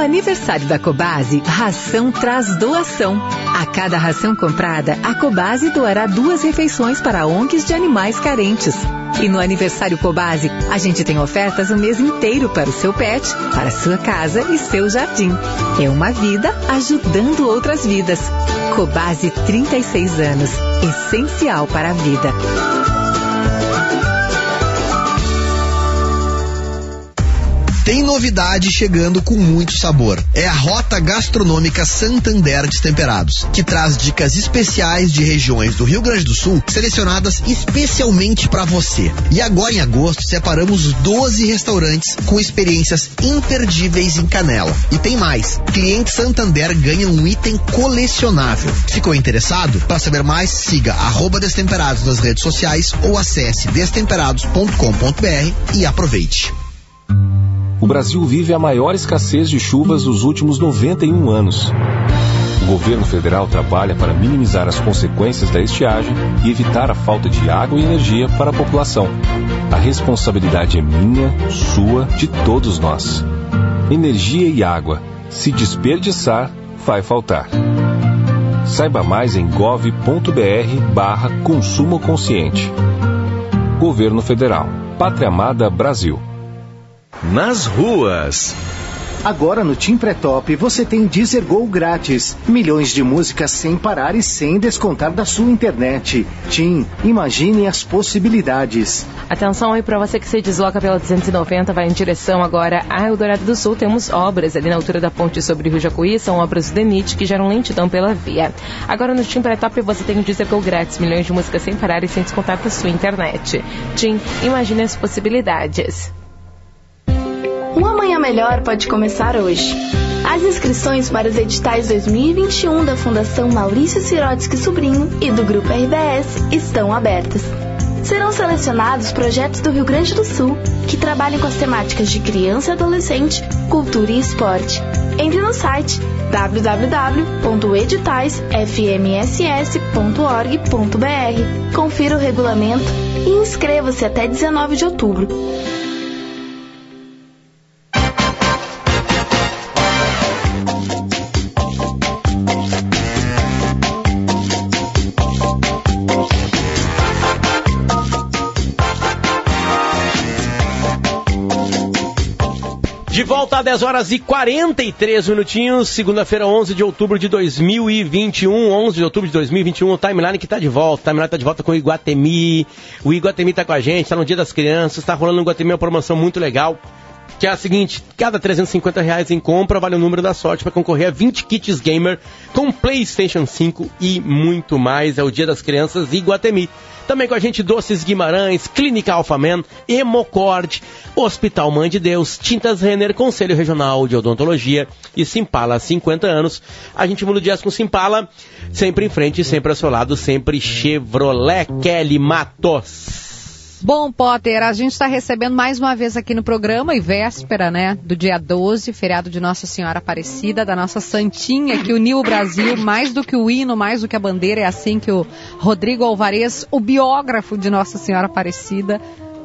No aniversário da Cobase, ração traz doação. A cada ração comprada, a Cobase doará duas refeições para ONGs de animais carentes. E no aniversário Cobase, a gente tem ofertas o mês inteiro para o seu pet, para sua casa e seu jardim. É uma vida ajudando outras vidas. Cobase 36 anos, essencial para a vida. Tem novidade chegando com muito sabor. É a Rota Gastronômica Santander Destemperados, que traz dicas especiais de regiões do Rio Grande do Sul, selecionadas especialmente para você. E agora em agosto separamos 12 restaurantes com experiências imperdíveis em Canela. E tem mais. Cliente Santander ganha um item colecionável. Ficou interessado? Para saber mais, siga arroba Destemperados nas redes sociais ou acesse destemperados.com.br e aproveite. O Brasil vive a maior escassez de chuvas dos últimos 91 anos. O governo federal trabalha para minimizar as consequências da estiagem e evitar a falta de água e energia para a população. A responsabilidade é minha, sua, de todos nós. Energia e água. Se desperdiçar, vai faltar. Saiba mais em gov.br barra consumo consciente. Governo Federal. Pátria Amada Brasil. Nas ruas. Agora no Tim Pré-Top você tem Deezer Go grátis. Milhões de músicas sem parar e sem descontar da sua internet. Tim, imagine as possibilidades. Atenção aí para você que se desloca pela 290, vai em direção agora a Eldorado do Sul. Temos obras ali na altura da ponte sobre o Rio Jacuí, são obras do DENIT que geram lentidão pela via. Agora no Tim Pré-Top você tem o Deezer Go grátis. Milhões de músicas sem parar e sem descontar da sua internet. Tim, imagine as possibilidades. Um amanhã melhor pode começar hoje. As inscrições para os editais 2021 da Fundação Maurício Sirotsky Sobrinho e do Grupo RBS estão abertas. Serão selecionados projetos do Rio Grande do Sul que trabalhem com as temáticas de criança e adolescente, cultura e esporte. Entre no site www.editalsfmss.org.br, confira o regulamento e inscreva-se até 19 de outubro. A 10 horas e 43 minutinhos, segunda-feira, 11 de outubro de 2021. 11 de outubro de 2021, o Timeline que tá de volta. O Timeline tá de volta com o Iguatemi. O Iguatemi tá com a gente, tá no Dia das Crianças, tá rolando no Iguatemi uma promoção muito legal. Que é a seguinte, cada 350 reais em compra vale o número da sorte para concorrer a 20 kits gamer com Playstation 5 e muito mais. É o Dia das Crianças Iguatemi. Também com a gente Doces Guimarães, Clínica Alphaman, Hemocord, Hospital Mãe de Deus, Tintas Renner, Conselho Regional de Odontologia e Simpala há 50 anos. A gente muda o dias com Simpala, sempre em frente, sempre ao seu lado, sempre Chevrolet Kelly Matos. Bom, Potter, a gente está recebendo mais uma vez aqui no programa, e véspera, né, do dia 12, feriado de Nossa Senhora Aparecida, da nossa Santinha, que uniu o Brasil, mais do que o hino, mais do que a bandeira, é assim que o Rodrigo Alvarez, o biógrafo de Nossa Senhora Aparecida,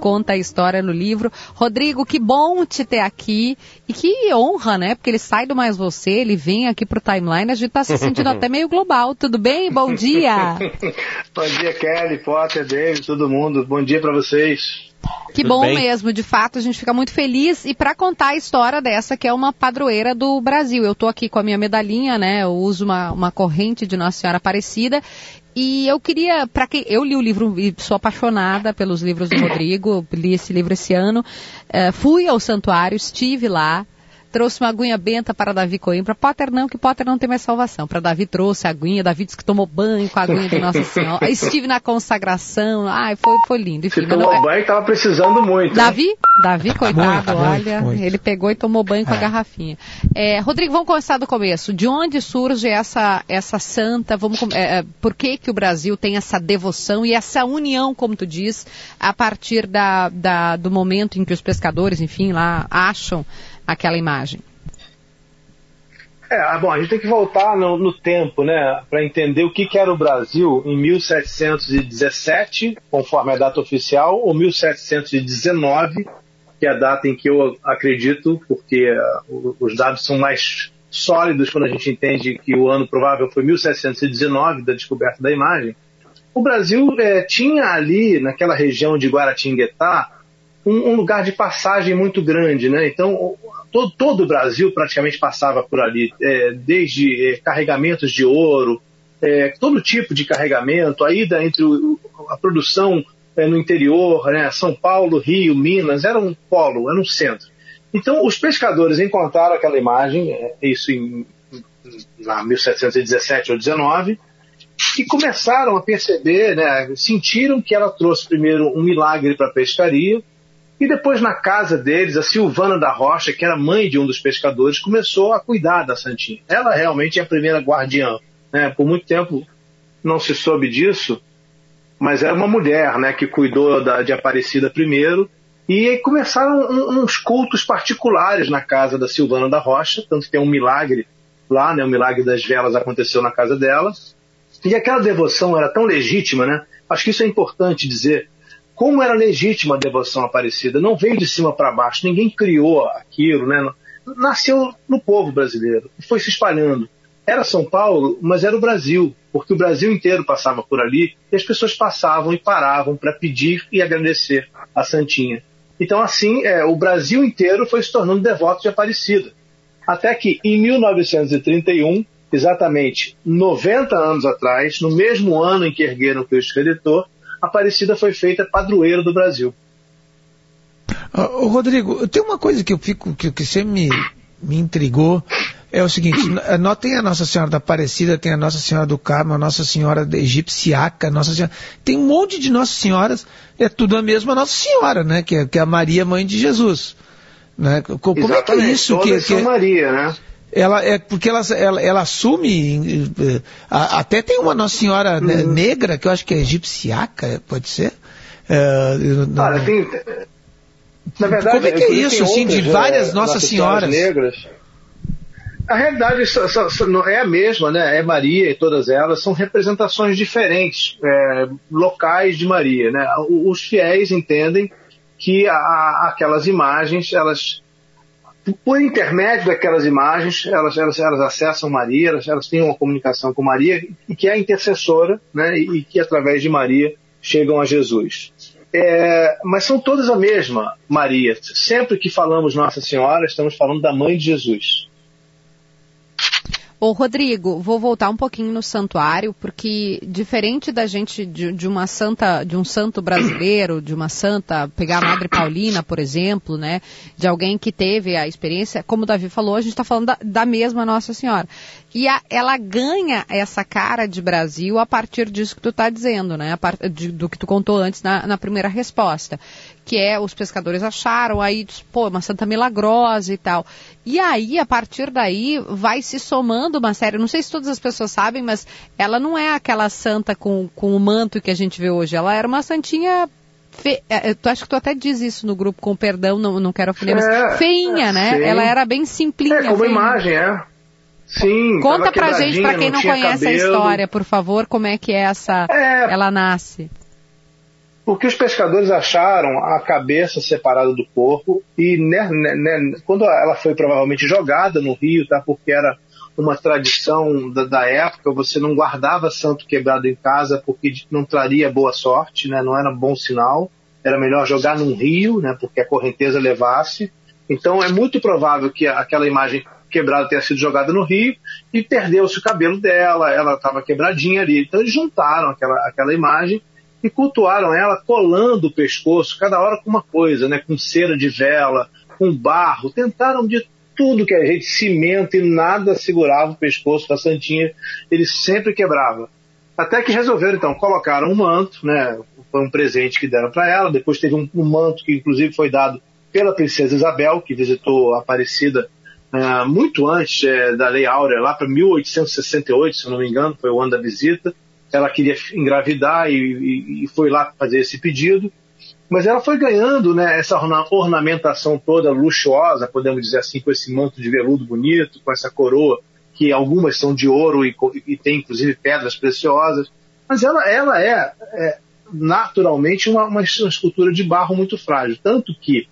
conta a história no livro. Rodrigo, que bom te ter aqui e que honra, né? Porque ele sai do Mais Você, ele vem aqui pro Timeline, a gente tá se sentindo até meio global. Tudo bem? Bom dia! bom dia, Kelly, Potter, David, todo mundo. Bom dia para vocês. Que Tudo bom bem? mesmo, de fato, a gente fica muito feliz. E para contar a história dessa, que é uma padroeira do Brasil. Eu tô aqui com a minha medalhinha, né? Eu uso uma, uma corrente de Nossa Senhora Aparecida. E eu queria, para que eu li o livro e sou apaixonada pelos livros do Rodrigo, li esse livro esse ano, uh, fui ao santuário, estive lá, trouxe uma aguinha benta para Davi Coimbra. Potter não, que Potter não tem mais salvação. Para Davi trouxe a aguinha, Davi disse que tomou banho com a aguinha de Nossa Senhora. Estive na consagração, ai, foi, foi lindo. Enfim, tomou não... banho estava precisando muito. Davi, né? Davi, coitado, muito, olha, muito. ele pegou e tomou banho com é. a garrafinha. É, Rodrigo, vamos começar do começo. De onde surge essa, essa santa? Vamos, é, é, por que, que o Brasil tem essa devoção e essa união, como tu diz, a partir da, da, do momento em que os pescadores, enfim, lá acham aquela imagem? É, bom, a gente tem que voltar no, no tempo, né, para entender o que, que, era o Brasil em 1717, conforme a data oficial, ou 1719, que é a data em que eu acredito, porque uh, os dados são mais sólidos quando a gente entende que o ano provável foi 1719, da descoberta da imagem. O Brasil é, tinha ali, naquela região de Guaratinguetá, um, um, lugar de passagem muito grande, né? Então, todo, todo o Brasil praticamente passava por ali, é, desde é, carregamentos de ouro, é, todo tipo de carregamento, a ida entre o, a produção é, no interior, né, São Paulo, Rio, Minas, era um polo, era um centro. Então, os pescadores encontraram aquela imagem, é, isso em, em 1717 ou 19, e começaram a perceber, né, sentiram que ela trouxe primeiro um milagre para a pescaria, e depois, na casa deles, a Silvana da Rocha, que era mãe de um dos pescadores, começou a cuidar da Santinha. Ela realmente é a primeira guardiã. Né? Por muito tempo não se soube disso, mas era uma mulher né, que cuidou da, de Aparecida primeiro. E aí começaram uns cultos particulares na casa da Silvana da Rocha, tanto que tem um milagre lá, né, o milagre das velas aconteceu na casa dela. E aquela devoção era tão legítima, né? Acho que isso é importante dizer como era legítima a devoção Aparecida. Não veio de cima para baixo, ninguém criou aquilo, né? Nasceu no povo brasileiro, foi se espalhando. Era São Paulo, mas era o Brasil, porque o Brasil inteiro passava por ali e as pessoas passavam e paravam para pedir e agradecer a Santinha. Então, assim, é, o Brasil inteiro foi se tornando devoto de Aparecida. Até que, em 1931, exatamente 90 anos atrás, no mesmo ano em que ergueram o Cristo Redentor, Aparecida foi feita padroeira do Brasil. Rodrigo, tem uma coisa que eu fico, que, que sempre me, me intrigou, é o seguinte, nós tem a Nossa Senhora da Aparecida, tem a Nossa Senhora do Carmo, a Nossa Senhora da Egipciaca, Nossa Senhora, tem um monte de Nossas Senhoras, é tudo a mesma Nossa Senhora, né, que é, que é a Maria, mãe de Jesus. Né? Como Exatamente, é que é isso? Todas que, são que... Maria, né? Ela é porque ela, ela, ela assume eh, a, até tem uma Nossa Senhora né, Uhum. negra que eu acho que é egipciaca pode ser É, não- Olha, tem, na verdade, Como é que é isso, assim, de várias eh, Nossas Senhoras? negras. A realidade é a mesma, né? É Maria e todas elas são representações diferentes, eh, locais de Maria, né? Os fiéis entendem que a- aquelas imagens, elas por intermédio daquelas imagens, elas, elas, elas acessam Maria, elas, elas têm uma comunicação com Maria, e que é intercessora, né, e que através de Maria chegam a Jesus. É, mas são todas a mesma Maria. Sempre que falamos Nossa Senhora, estamos falando da mãe de Jesus. Ô, Rodrigo, vou voltar um pouquinho no santuário, porque diferente da gente de, de uma santa, de um santo brasileiro, de uma santa, pegar a Madre Paulina, por exemplo, né, de alguém que teve a experiência, como o Davi falou, a gente está falando da, da mesma Nossa Senhora. E a- ela ganha essa cara de Brasil a partir disso que tu está dizendo, né, de- do que tu contou antes na, na primeira resposta, que é os pescadores acharam, aí, pô, uma santa milagrosa e tal. E aí, a partir daí, vai se somando uma série. Não sei se todas as pessoas sabem, mas ela não é aquela santa com, com o manto que a gente vê hoje. Ela era uma santinha. Fe... é, Tu acho que tu até diz isso no grupo, com perdão, não, não quero ofender, mas É, feinha, né? sim. Ela era bem simplinha. É, como feinha. imagem, é. Sim. Conta pra gente, pra quem não, tinha conhece a cabelo. história, por favor, como é que é essa. Ela nasce. Porque os pescadores acharam a cabeça separada do corpo e né, né, né, quando ela foi provavelmente jogada no rio, tá? Porque era uma tradição da, da época, você não guardava santo quebrado em casa porque não traria boa sorte, né? Não era bom sinal. Era melhor jogar num rio, né? Porque a correnteza levasse. Então é muito provável que aquela imagem quebrada tenha sido jogada no rio e perdeu-se o cabelo dela, ela estava quebradinha ali. Então eles juntaram aquela, aquela imagem e cultuaram ela colando o pescoço, cada hora com uma coisa, né? com cera de vela, com barro. Tentaram de tudo que a gente cimento e nada segurava o pescoço da Santinha, ele sempre quebrava. Até que resolveram, então, colocaram um manto, né? Foi um presente que deram para ela. Depois teve um, um manto que, inclusive, foi dado pela princesa Isabel, que visitou a Aparecida ah, muito antes eh, da Lei Áurea, lá para 1868, se não me engano, foi o ano da visita. Ela queria engravidar e, e- foi lá fazer esse pedido. Mas ela foi ganhando né, essa orna- ornamentação toda luxuosa, podemos dizer assim, com esse manto de veludo bonito, com essa coroa, que algumas são de ouro e, e tem inclusive pedras preciosas. Mas ela, ela é, é, naturalmente uma, uma escultura de barro muito frágil. Tanto que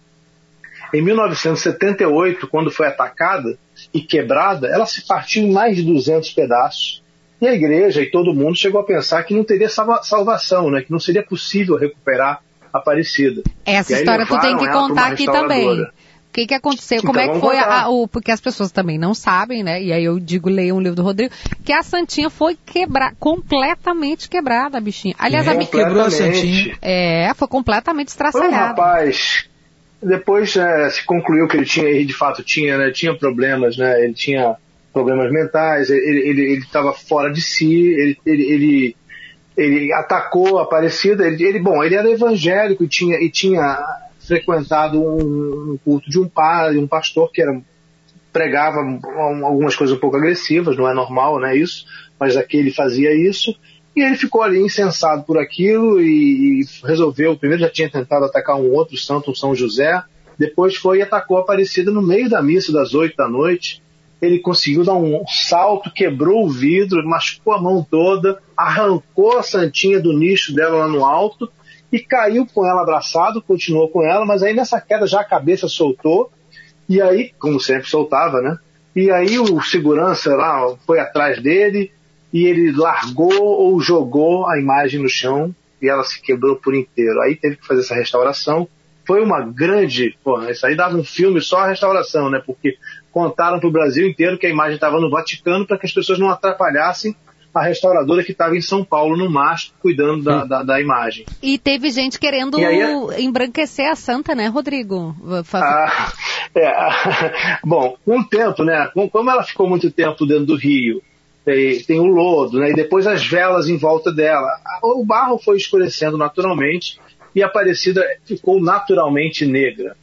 em 1978, quando foi atacada e quebrada, ela se partiu em mais de 200 pedaços. E a igreja e todo mundo chegou a pensar que não teria salva- salvação, né? que não seria possível recuperar a Aparecida. Essa história tu tem que contar aqui também. O que, que aconteceu? Então, Como é que foi a, o. Porque as pessoas também não sabem, né? E aí eu digo, leiam um livro do Rodrigo, que a Santinha foi quebrar, completamente quebrada, a bichinha. Aliás, a bi- Quebrou a Santinha. É, foi completamente Foi um estraçalhada. rapaz. Depois eh, se concluiu que ele tinha, de fato tinha, né, tinha problemas, né? Ele tinha problemas mentais, ele estava fora de si, ele, ele, ele, ele atacou a Aparecida. Ele, ele, bom, ele era evangélico e tinha, e tinha frequentado um, um culto de um padre, um pastor que era pregava um- algumas coisas um pouco agressivas, não é normal, né, isso, mas aqui ele fazia isso, e ele ficou ali insensado por aquilo e, e resolveu, primeiro já tinha tentado atacar um outro santo, um São José, depois foi e atacou a Aparecida no meio da missa das oito da noite, ele conseguiu dar um salto, quebrou o vidro, machucou a mão toda, arrancou a santinha do nicho dela lá no alto e caiu com ela abraçado, continuou com ela, mas aí nessa queda já a cabeça soltou, e aí, como sempre soltava, né? E aí o segurança lá foi atrás dele e ele largou ou jogou a imagem no chão e ela se quebrou por inteiro. Aí teve que fazer essa restauração. Foi uma grande. Pô, isso aí dava um filme só a restauração, né? Porque contaram para o Brasil inteiro que a imagem estava no Vaticano para que as pessoas não atrapalhassem a restauradora que estava em São Paulo, no mastro, cuidando da, da, da, imagem. E teve gente querendo aí, embranquecer a santa, né, Rodrigo? Ah, é, bom, um tempo, né? Como ela ficou muito tempo dentro do rio, tem, tem o lodo, né? E depois as velas em volta dela. O barro foi escurecendo naturalmente e a Aparecida ficou naturalmente negra.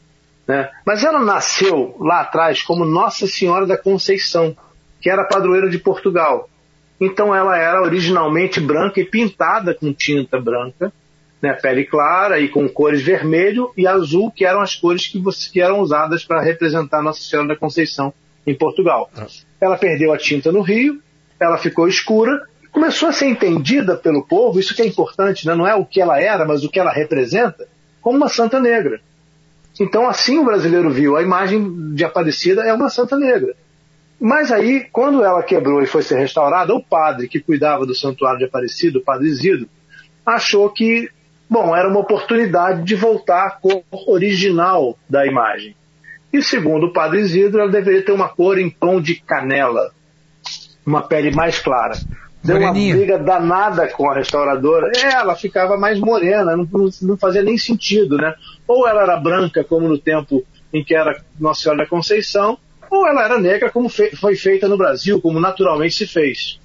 Né? Mas ela nasceu lá atrás como Nossa Senhora da Conceição, que era padroeira de Portugal. Então ela era originalmente branca e pintada com tinta branca, né, pele clara e com cores vermelho e azul, que eram as cores que, que eram usadas para representar Nossa Senhora da Conceição em Portugal. Ah. Ela perdeu a tinta no Rio, ela ficou escura, começou a ser entendida pelo povo, isso que é importante, né? não é o que ela era, mas o que ela representa, como uma santa negra. Então assim o brasileiro viu, a imagem de Aparecida é uma santa negra. Mas aí, quando ela quebrou e foi ser restaurada, o padre que cuidava do santuário de Aparecido, o padre Isidro, achou que, bom, era uma oportunidade de voltar à cor original da imagem. E segundo o padre Isidro, ela deveria ter uma cor em tom de canela, uma pele mais clara. Deu uma briga danada com a restauradora. É, ela ficava mais morena, não, não fazia nem sentido, né? Ou ela era branca, como no tempo em que era Nossa Senhora da Conceição, ou ela era negra como fe foi feita no Brasil, como naturalmente se fez.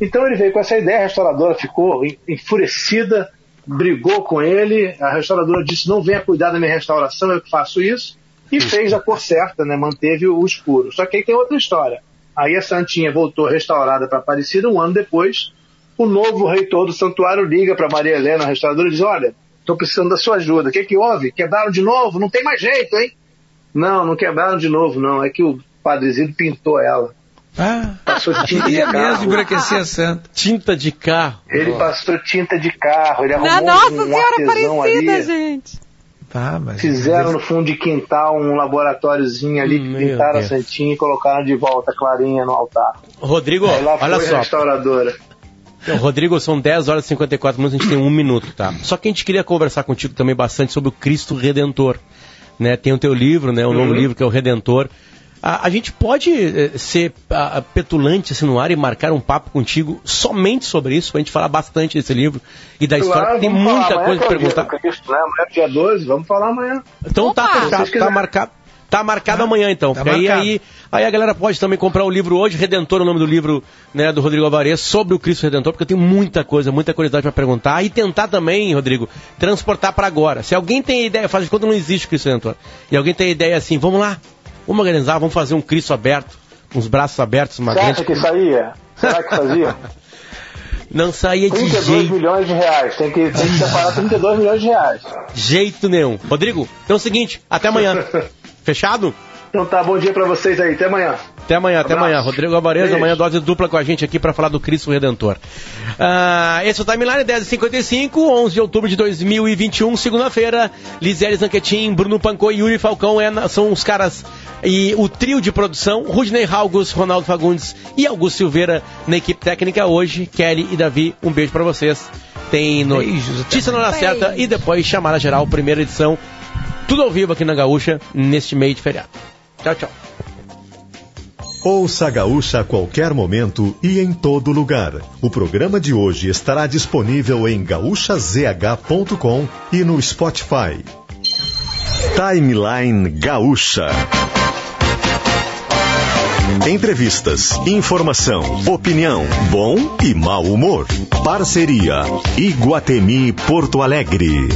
Então ele veio com essa ideia, a restauradora ficou enfurecida, brigou com ele, a restauradora disse, não venha cuidar da minha restauração, eu que faço isso, e fez a cor certa, né? manteve o escuro. Só que aí tem outra história. Aí a Santinha voltou restaurada para Aparecida um ano depois, o novo reitor do santuário liga para Maria Helena, a restauradora, e diz, olha, estou precisando da sua ajuda, o que, que houve? Quebraram de novo? Não tem mais jeito, hein? Não, não quebraram de novo, não. É que o padrezinho pintou ela. Ah, passou tinta de carro. mesmo embranquecer a santa. Tinta de carro. Ele passou tinta de carro, ele arrumou Na Nossa um Senhora Aparecida, ali. gente. Tá, mas Fizeram no fundo de quintal um laboratóriozinho ali, hum, pintaram Deus. a santinha e colocaram de volta a clarinha no altar. Rodrigo, olha só. restauradora. Então, Rodrigo, são 10 horas e 54 minutos, a gente tem um minuto, tá? Só que a gente queria conversar contigo também bastante sobre o Cristo Redentor. Né? Tem o teu livro, né? O uhum. novo livro que é o Redentor. A, a gente pode eh, ser a, petulante assim, no ar e marcar um papo contigo somente sobre isso, pra gente falar bastante desse livro e da claro, história, tem muita coisa para perguntar. Cristo, né? Amanhã é dia 12, vamos falar amanhã. Então tá Opa! tá fechado, tá marcado. Tá marcado ah, amanhã, então. Tá aí, aí, aí a galera pode também comprar o livro hoje, Redentor, o nome do livro né, do Rodrigo Alvarez, sobre o Cristo Redentor, porque eu tenho muita coisa, muita curiosidade para perguntar. E tentar também, Rodrigo, transportar para agora. Se alguém tem ideia, faz de conta não existe o Cristo Redentor, e alguém tem ideia assim, vamos lá, Vamos organizar, vamos fazer um Cristo aberto, com os braços abertos, uma Você grande... acha que saía? Será que fazia? Não saía de 32 jeito. milhões de reais. Tem que, tem que separar 32 milhões de reais. Jeito nenhum. Rodrigo, então é o seguinte, até amanhã. Fechado? Então tá, bom dia para vocês aí. Até amanhã. Até amanhã, até amanhã. Rodrigo Alvarez, amanhã dose dupla com a gente aqui para falar do Cristo Redentor. Uh, esse é o Timeline 10h55, 11 de outubro de 2021, segunda-feira. Lisele Zanquetin, Bruno Pancô e Yuri Falcão é, são os caras e o trio de produção. Rudney Halgus, Ronaldo Fagundes e Augusto Silveira na equipe técnica hoje. Kelly e Davi, um beijo para vocês. Tem notícia na hora certa e depois chamada geral, primeira edição. Tudo ao vivo aqui na Gaúcha, neste meio de feriado. Tchau, tchau. Ouça Gaúcha a qualquer momento e em todo lugar. O programa de hoje estará disponível em gaúchazh.com e no Spotify. Timeline Gaúcha. Entrevistas, informação, opinião, bom e mau humor. Parceria Iguatemi Porto Alegre.